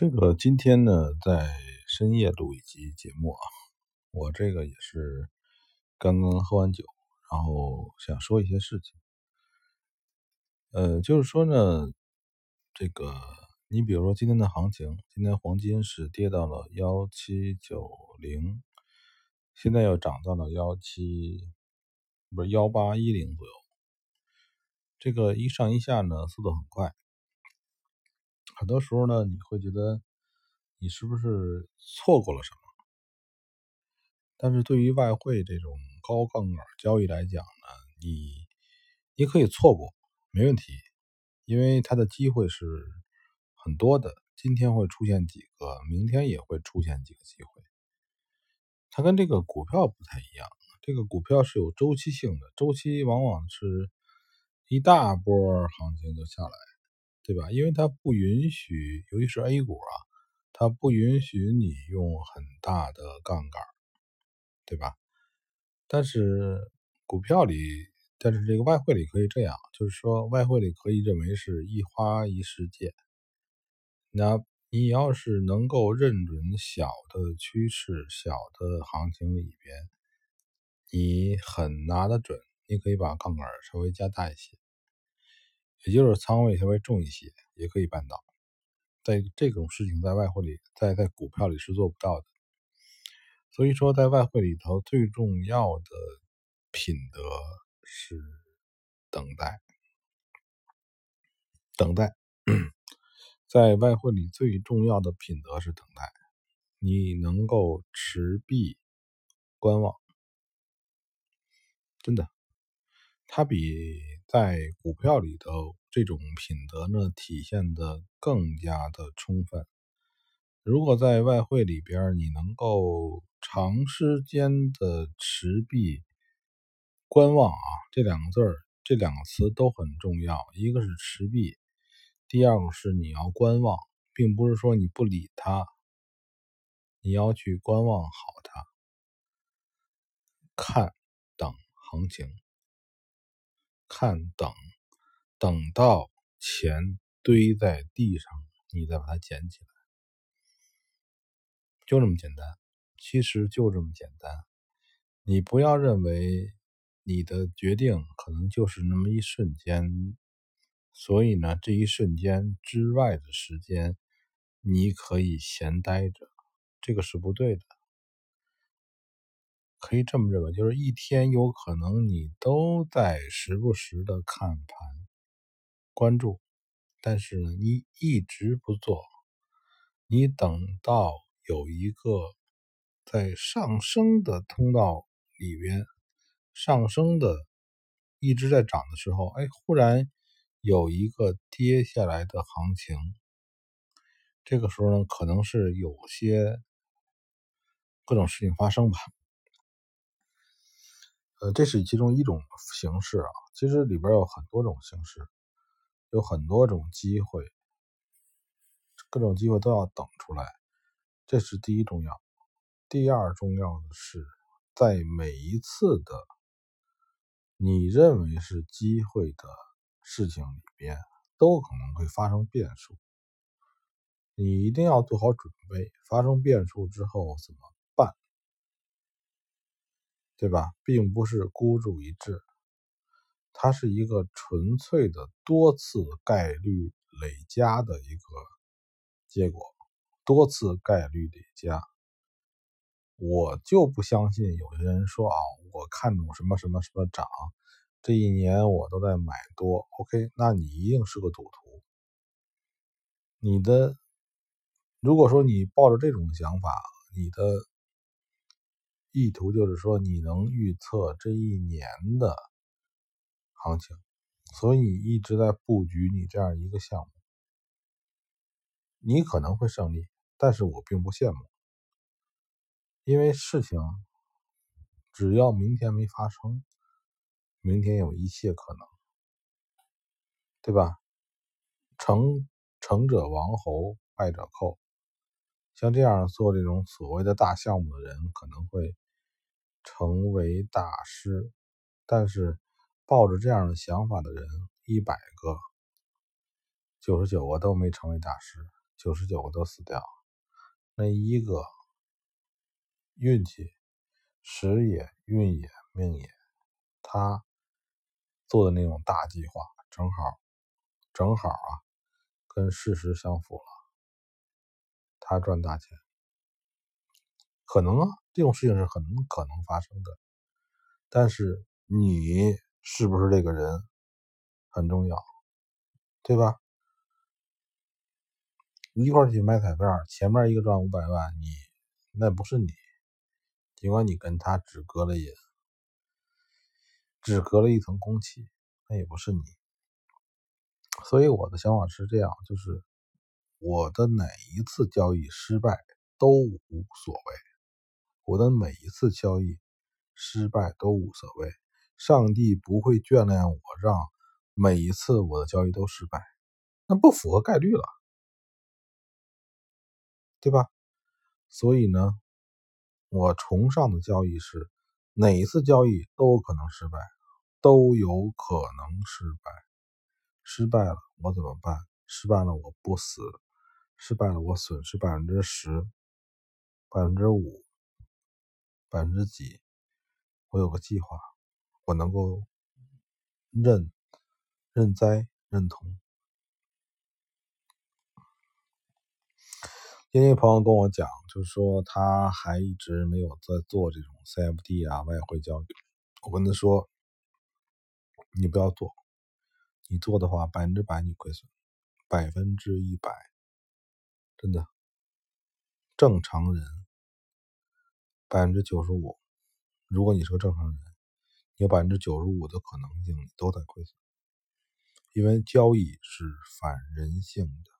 这个今天呢，在深夜录一集节目啊，我这个也是刚刚喝完酒，然后想说一些事情。呃，就是说呢，这个你比如说今天的行情，今天黄金是跌到了幺七九零，现在又涨到了幺七，不是幺八一零左右，这个一上一下呢，速度很快。很多时候呢，你会觉得你是不是错过了什么？但是对于外汇这种高杠杆交易来讲呢，你你可以错过，没问题，因为它的机会是很多的。今天会出现几个，明天也会出现几个机会。它跟这个股票不太一样，这个股票是有周期性的，周期往往是一大波行情就下来。对吧？因为它不允许，尤其是 A 股啊，它不允许你用很大的杠杆，对吧？但是股票里，但是这个外汇里可以这样，就是说外汇里可以认为是一花一世界。那你要是能够认准小的趋势、小的行情里边，你很拿得准，你可以把杠杆稍微加大一些。也就是仓位稍微重一些，也可以办到。在这种事情，在外汇里，在在股票里是做不到的。所以说，在外汇里头，最重要的品德是等待。等待，在外汇里最重要的品德是等待。你能够持币观望，真的，它比。在股票里头，这种品德呢体现的更加的充分。如果在外汇里边，你能够长时间的持币观望啊，这两个字儿，这两个词都很重要。一个是持币，第二个是你要观望，并不是说你不理它，你要去观望好它，看等行情。看，等，等到钱堆在地上，你再把它捡起来，就这么简单。其实就这么简单。你不要认为你的决定可能就是那么一瞬间，所以呢，这一瞬间之外的时间，你可以闲待着，这个是不对的。可以这么认为，就是一天有可能你都在时不时的看盘、关注，但是呢，你一直不做，你等到有一个在上升的通道里边上升的一直在涨的时候，哎，忽然有一个跌下来的行情，这个时候呢，可能是有些各种事情发生吧。呃，这是其中一种形式啊。其实里边有很多种形式，有很多种机会，各种机会都要等出来。这是第一重要。第二重要的是，在每一次的你认为是机会的事情里边，都可能会发生变数。你一定要做好准备，发生变数之后怎么？对吧，并不是孤注一掷，它是一个纯粹的多次概率累加的一个结果，多次概率累加。我就不相信有些人说啊，我看中什么什么什么涨，这一年我都在买多。OK，那你一定是个赌徒。你的，如果说你抱着这种想法，你的。意图就是说，你能预测这一年的行情，所以你一直在布局你这样一个项目，你可能会胜利，但是我并不羡慕，因为事情只要明天没发生，明天有一切可能，对吧？成成者王侯，败者寇。像这样做这种所谓的大项目的人，可能会成为大师。但是，抱着这样的想法的人，一百个，九十九个都没成为大师。九十九个都死掉，那一个运气时也运也命也，他做的那种大计划正好正好啊，跟事实相符了，他赚大钱，可能啊，这种事情是很可能发生的，但是你是不是这个人很重要，对吧？一块儿去买彩票，前面一个赚五百万，你那不是你，尽管你跟他只隔了也，只隔了一层空气，那也不是你。所以我的想法是这样，就是我的哪一次交易失败都无所谓，我的每一次交易失败都无所谓，上帝不会眷恋我让每一次我的交易都失败，那不符合概率了。对吧？所以呢，我崇尚的交易是，哪一次交易都有可能失败，都有可能失败。失败了我怎么办？失败了我不死，失败了我损失百分之十、百分之五、百分之几？我有个计划，我能够认认栽认同。今天朋友跟我讲，就是说他还一直没有在做这种 CFD 啊外汇交易。我跟他说，你不要做，你做的话百分之百你亏损，百分之一百，真的。正常人百分之九十五，如果你是个正常人，你有百分之九十五的可能性都在亏损，因为交易是反人性的。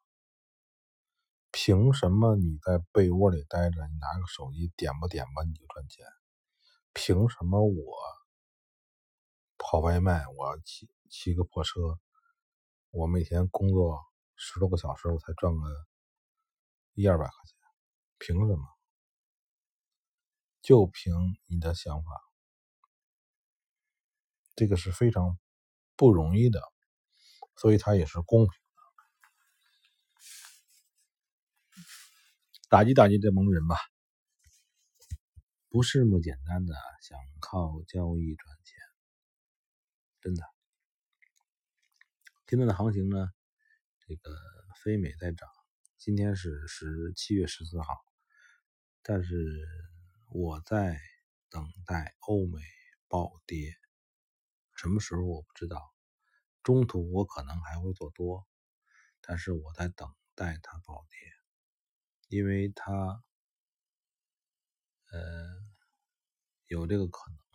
凭什么你在被窝里待着，你拿个手机点吧点吧你就赚钱？凭什么我跑外卖，我骑骑个破车，我每天工作十多个小时，我才赚个一二百块钱？凭什么？就凭你的想法，这个是非常不容易的，所以它也是公平的。打击打击这帮人吧，不是那么简单的，想靠交易赚钱，真的。现在的行情呢，这个非美在涨，今天是十七月十四号，但是我在等待欧美暴跌，什么时候我不知道，中途我可能还会做多，但是我在等待它暴跌。因为它，呃，有这个可能。